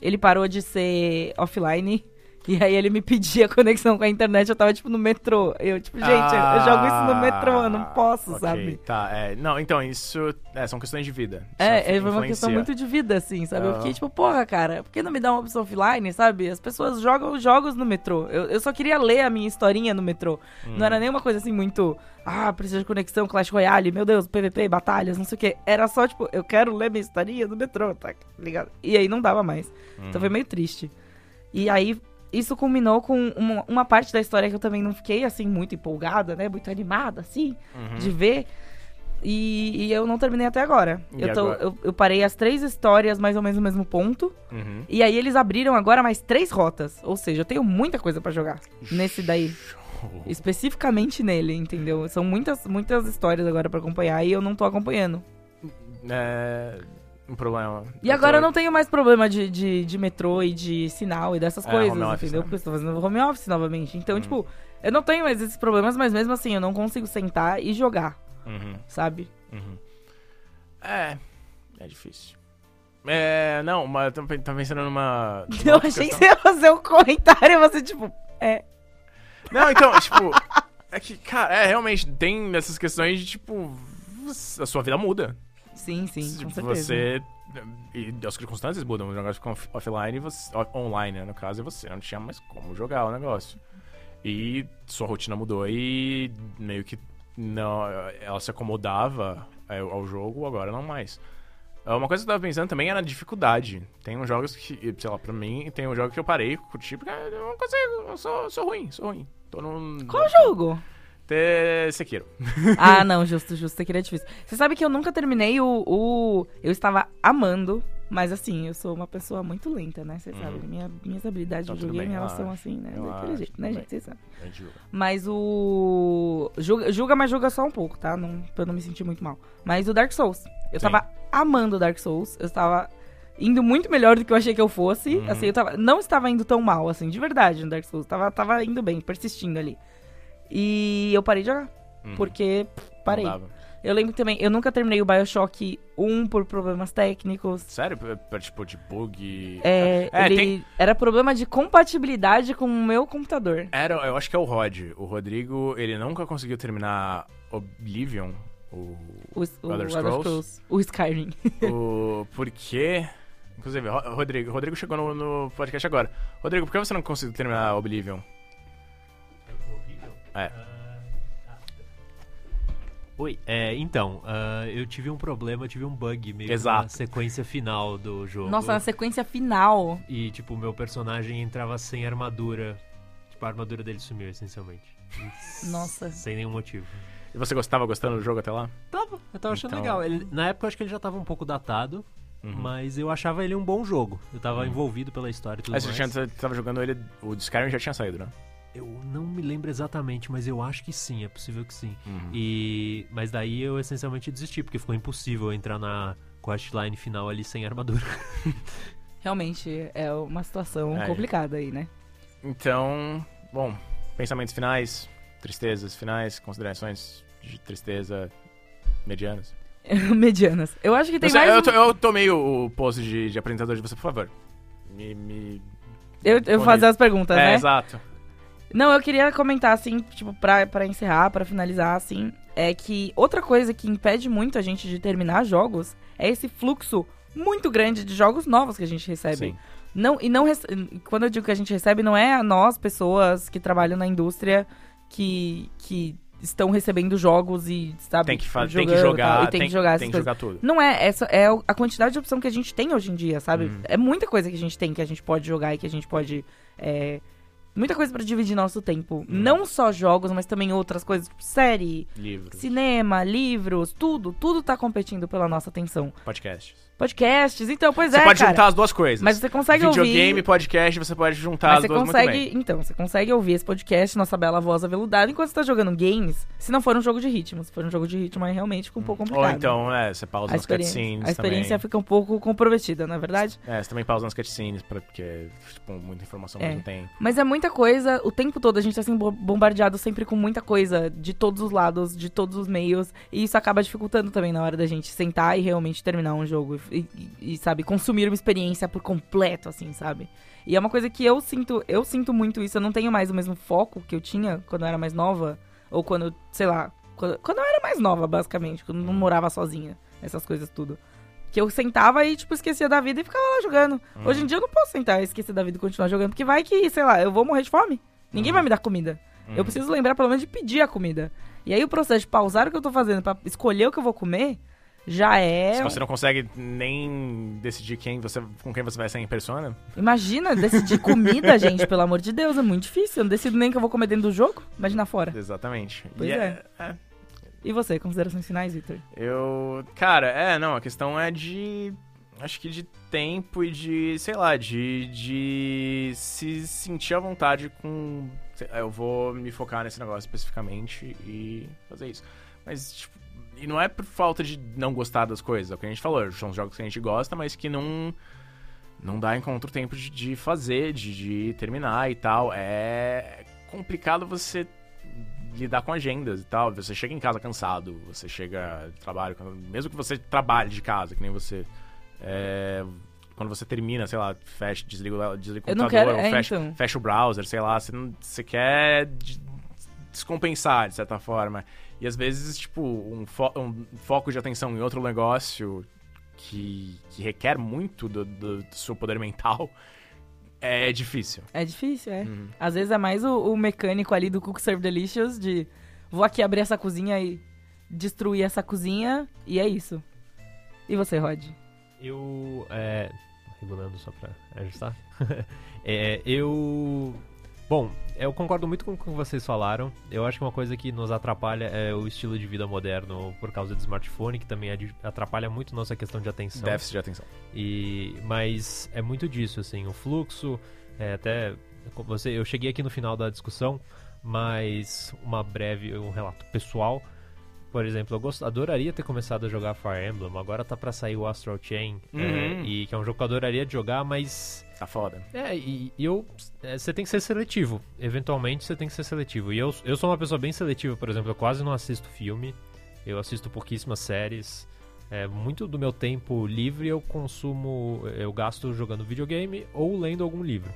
ele parou de ser offline. E aí ele me pedia conexão com a internet, eu tava, tipo, no metrô. Eu, tipo, gente, eu- eu jogo isso no metrô, eu não posso, Ah, ok, sabe? Tá, é. Não, então, isso. É, são questões de vida. É, é influencia. uma questão muito de vida, assim, sabe? Eu Ah. fiquei tipo, porra, cara, por que não me dá uma opção offline, sabe? As pessoas jogam jogos no metrô. Eu, eu só queria ler a minha historinha no metrô. Hum. Não era nenhuma coisa assim muito. Ah, precisa de conexão, Clash Royale, meu Deus, PVP, batalhas, não sei o quê. Era só, tipo, eu quero ler minha historinha no metrô, tá ligado? E aí não dava mais. Então Uhum. foi meio triste. E aí, isso culminou com uma, uma parte da história que eu também não fiquei, assim, muito empolgada, né? Muito animada, assim, Uhum. de ver. E, e eu não terminei até agora. Eu, tô- agora? eu, eu parei as três histórias mais ou menos no mesmo ponto. Uhum. E aí eles abriram agora mais três rotas. Ou seja, eu tenho muita coisa pra jogar nesse daí. Especificamente nele, entendeu? São muitas, muitas histórias agora pra acompanhar e eu não tô acompanhando. É. Um problema. E agora eu não tenho mais problema de, de, de metrô e de sinal e dessas É, coisas, home office, entendeu? né? Porque eu estou fazendo home office novamente. Então, Hum. tipo, eu não tenho mais esses problemas, mas mesmo assim, eu não consigo sentar e jogar, Uhum. sabe? Uhum. É. É difícil. É. Não, mas eu tô, pe- tô pensando numa. numa Eu outra achei que questão. você ia fazer um comentário e você, tipo, é. Não, então, tipo. É que, cara, é, realmente, tem essas questões de, tipo. A sua vida muda. Sim, sim, com certeza. você. E as circunstâncias mudam. O negócio fica off- offline e você. Online, né? No caso, e você não tinha mais como jogar o negócio. E sua rotina mudou e meio que não, ela se acomodava é, ao jogo, agora não mais. É, Uma coisa que eu tava pensando também é na dificuldade. Tem uns jogos que, sei lá, pra mim, tem um jogo que eu parei, curti, porque eu não consigo, eu sou, sou ruim, sou ruim. Tô num. Qual jogo? Ter Sekiro. ah, não, justo, justo, aqui é difícil. Você sabe que eu nunca terminei o, o. Eu estava amando, mas assim, eu sou uma pessoa muito lenta, né? Você sabe, minha, minhas habilidades Então, de videogame, elas são relaxa, assim, né? relaxa, Daquele jeito, né, gente? bem. Vocês sabem. A gente joga. Mas o. Julga, julga, mas julga só um pouco, tá? Não, pra eu não me sentir muito mal. Mas o Dark Souls. Eu Sim. tava amando o Dark Souls. Eu estava indo muito melhor do que eu achei que eu fosse. Uhum. Assim, eu tava. Não estava indo tão mal, assim, de verdade, no Dark Souls. Tava, tava indo bem, persistindo ali. E eu parei de jogar. Uhum. Porque pff, parei. Eu lembro também, eu nunca terminei o Bioshock 1 por problemas técnicos. Sério? Tipo, de bug? É, É, ele tem- era problema de compatibilidade com o meu computador. Era, eu acho que é o Rod. O Rodrigo, ele nunca conseguiu terminar Oblivion. O, O, o, Elder Scrolls? O Skyrim. o porque... Inclusive, Ro- Rodrigo, Rodrigo chegou no, no podcast agora. Rodrigo, por que você não conseguiu terminar Oblivion? É. Oi, é, então, ah, eu tive um problema, eu tive um bug meio Exato. na sequência final do jogo. Nossa, na sequência final. E, tipo, o meu personagem entrava sem armadura. Tipo, a armadura dele sumiu, essencialmente. Nossa. Sem nenhum motivo. E você gostava gostando do jogo até lá? Tava, eu tava achando Então- legal. Ele- na época eu acho que ele já tava um pouco datado, Uhum. mas eu achava ele um bom jogo. Eu tava envolvido pela história e tudo Aí você, mais. tinha, você tava jogando ele... O Skyrim já tinha saído, né? Eu não me lembro exatamente, mas eu acho que sim, é possível que sim. Uhum. E mas daí eu essencialmente desisti, porque ficou impossível eu entrar na questline final ali sem armadura. Realmente é uma situação É. complicada aí, né? Então, bom, pensamentos finais, tristezas finais, considerações de tristeza medianas. Medianas. Eu acho que tem sei- mais. eu, um- to- eu tomei o, post de, de apresentador de você, por favor. Me. me... Eu, eu vou fazer as perguntas, é, né? exato. Não, eu queria comentar, assim, tipo, pra, pra encerrar, pra finalizar, assim, é que outra coisa que impede muito a gente de terminar jogos é esse fluxo muito grande de jogos novos que a gente recebe. Sim. Não, e não quando eu digo que a gente recebe, não é a nós, pessoas que trabalham na indústria, que, que estão recebendo jogos e, sabe, Tem que, fa- tem jogando que e tal, jogar. e tem, que jogar tem que coisas. jogar tudo. Não é, essa é o- a quantidade de opção que a gente tem hoje em dia, sabe? Uhum. É muita coisa que a gente tem que a gente pode jogar e que a gente pode. é, muita coisa pra dividir nosso tempo. Não só jogos, mas também outras coisas, tipo série, Livros, cinema, livros, tudo. Tudo tá competindo pela nossa atenção. podcasts. Podcasts, então, pois Você é, pode cara. juntar as duas coisas. Mas você consegue Videogame, ouvir. podcast, você pode juntar as você duas consegue. Então, você consegue ouvir esse podcast, nossa bela voz aveludada, enquanto você tá jogando games, se não for um jogo de ritmo. Se for um jogo de ritmo, aí realmente fica um pouco complicado. Ou então, é, você pausa nas cutscenes a experiência também. fica um pouco comprometida, não é verdade? É, você também pausa nas cutscenes, porque tipo, muita informação ao É. mesmo tempo. Mas é muita coisa, o tempo todo a gente tá sendo bo- bombardeado sempre com muita coisa de todos os lados, de todos os meios, e isso acaba dificultando também na hora da gente sentar e realmente terminar um jogo e, e- sabe, consumir uma experiência por completo, assim, sabe? E é uma coisa que eu sinto, eu sinto muito isso, eu não tenho mais o mesmo foco que eu tinha quando eu era mais nova, ou quando, sei lá, quando, quando eu era mais nova, basicamente, quando eu não morava sozinha, essas coisas tudo. Que eu sentava e, tipo, esquecia da vida e ficava lá jogando. Hoje em dia eu não posso sentar e esquecer da vida e continuar jogando, porque vai que, sei lá, eu vou morrer de fome. Ninguém vai me dar comida. Eu preciso lembrar, pelo menos, de pedir a comida. E aí o processo de pausar o que eu tô fazendo pra escolher o que eu vou comer já é. Se você não consegue nem decidir quem você, com quem você vai sair em persona, Imagina decidir comida, gente, pelo amor de Deus, é muito difícil. Eu não decido nem o que eu vou comer dentro do jogo. Imagina fora. exatamente. Pois E é. é. E você, considerações finais, Victor? Eu. Cara, é, não, a questão é de. Acho que de tempo e de, sei lá, de, de se sentir à vontade com. Eu vou me focar nesse negócio especificamente e fazer isso. Mas, tipo, e não é por falta de não gostar das coisas, é o que a gente falou, são jogos que a gente gosta, mas que não. Não dá encontro tempo de, de fazer, de, de terminar e tal. É complicado você lidar com agendas e tal. Você chega em casa cansado, você chega do trabalho, mesmo que você trabalhe de casa, que nem você. é, quando você termina, sei lá, fecha, desliga, o- desliga o computador, quero- é, fecha, então. fecha o browser, sei lá, você, não- você quer de- descompensar, de certa forma. E às vezes, tipo, um, fo- um foco de atenção em outro negócio que, que requer muito do, do- do seu poder mental é difícil. É difícil, é. Uhum. Às vezes é mais o, o mecânico ali do Cook Serve Delicious de vou aqui abrir essa cozinha e destruir essa cozinha e é isso. E você, Rod? Eu. É, regulando só pra ajustar. É, eu. Bom, eu concordo muito com o que vocês falaram. Eu acho que uma coisa que nos atrapalha é o estilo de vida moderno por causa do smartphone, que também atrapalha muito nossa questão de atenção. Déficit de atenção. E, mas é muito disso, assim, o fluxo, é, até você, eu cheguei aqui no final da discussão, mas uma breve, um relato pessoal. Por exemplo, eu gost, adoraria ter começado a jogar Fire Emblem, agora tá pra sair o Astral Chain, é, Uhum. e que é um jogo que eu adoraria de jogar, mas Tá foda. é, e, e eu. é, Você tem que ser seletivo. Eventualmente você tem que ser seletivo. E eu, eu sou uma pessoa bem seletiva, por exemplo, eu quase não assisto filme. Eu assisto pouquíssimas séries. É, muito do meu tempo livre eu consumo. Eu gasto jogando videogame ou lendo algum livro.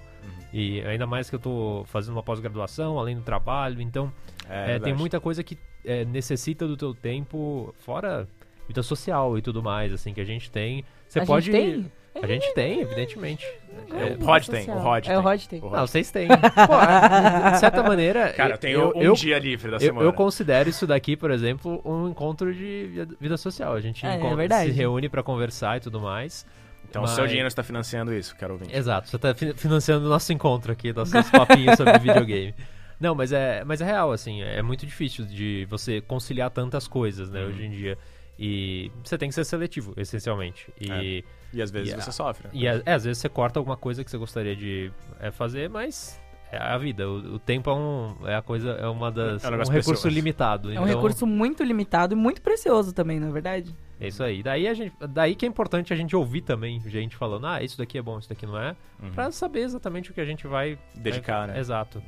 E ainda mais que eu tô fazendo uma pós-graduação, além do trabalho, então É, é, tem muita coisa que é, necessita do teu tempo, fora vida social e tudo mais, assim, que a gente tem. Você a pode. gente tem? A gente tem, evidentemente. É, o Rod tem, o Rod É, tem. o Rod tem. Não, vocês têm. Pô, de certa maneira. Cara, eu tenho eu, um eu, dia livre da eu, semana. eu considero isso daqui, por exemplo, um encontro de vida- social. A gente É, é encon- verdade. se reúne pra conversar e tudo mais. Então o mas- seu dinheiro está financiando isso, quero ouvir. Exato, você tá fi- financiando o nosso encontro aqui, nossos papinhos sobre videogame. Não, mas é, mas é real, assim, é muito difícil de você conciliar tantas coisas, né, Uhum. hoje em dia. E você tem que ser seletivo, essencialmente. E, E às vezes E a- você sofre. e é, é, às vezes você corta alguma coisa que você gostaria de é, fazer, mas é a vida. O, o tempo é, um, é a coisa, é uma das É um um recurso precioso. limitado. É então, um recurso muito limitado e muito precioso também, não é verdade? É isso aí. Daí, a gente, daí que é importante a gente ouvir também gente falando, ah, isso daqui é bom, isso daqui não é, Uhum. pra saber exatamente o que a gente vai Dedicar, vai- né? Exato.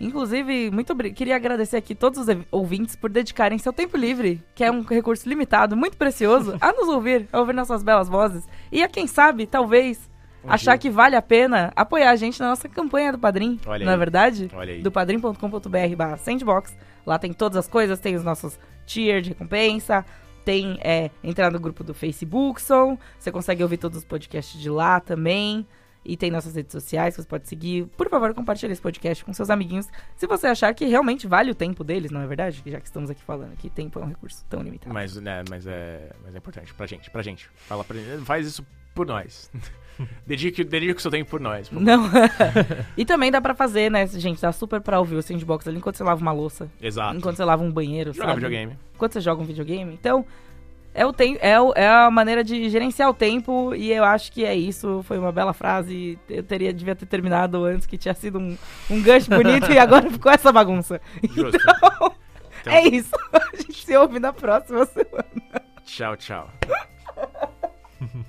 Inclusive, muito queria agradecer aqui todos os ouvintes por dedicarem seu tempo livre, que é um recurso limitado, muito precioso, a nos ouvir, a ouvir nossas belas vozes. E a quem sabe, talvez, Um achar dia. que vale a pena apoiar a gente na nossa campanha do Padrim. Olha não é aí. verdade? Olha aí. do padrim.com.br barra sandbox. Lá tem todas as coisas, tem os nossos tier de recompensa, tem é, entrar no grupo do Facebook, você consegue ouvir todos os podcasts de lá também. E tem nossas redes sociais que você pode seguir. Por favor, compartilhe esse podcast com seus amiguinhos. Se você achar que realmente vale o tempo deles, não é verdade? Já que estamos aqui falando que tempo é um recurso tão limitado. Mas, né, mas, é, mas é importante pra gente, pra gente. Fala pra. Faz isso por nós. dedique, dedique o seu tempo por nós. por. Não. e também dá pra fazer, né, gente? Dá super pra ouvir o Sandbox ali enquanto você lava uma louça. Exato. Enquanto você lava um banheiro, Jogar sabe? videogame. Enquanto você joga um videogame. Então, é, o tem, é, o- é a maneira de gerenciar o tempo e eu acho que é isso. Foi uma bela frase. Eu teria, devia ter terminado antes, que tinha sido um, um gancho bonito e agora ficou essa bagunça. Justo. Então, Então- é isso. A gente se ouve na próxima semana. Tchau, tchau.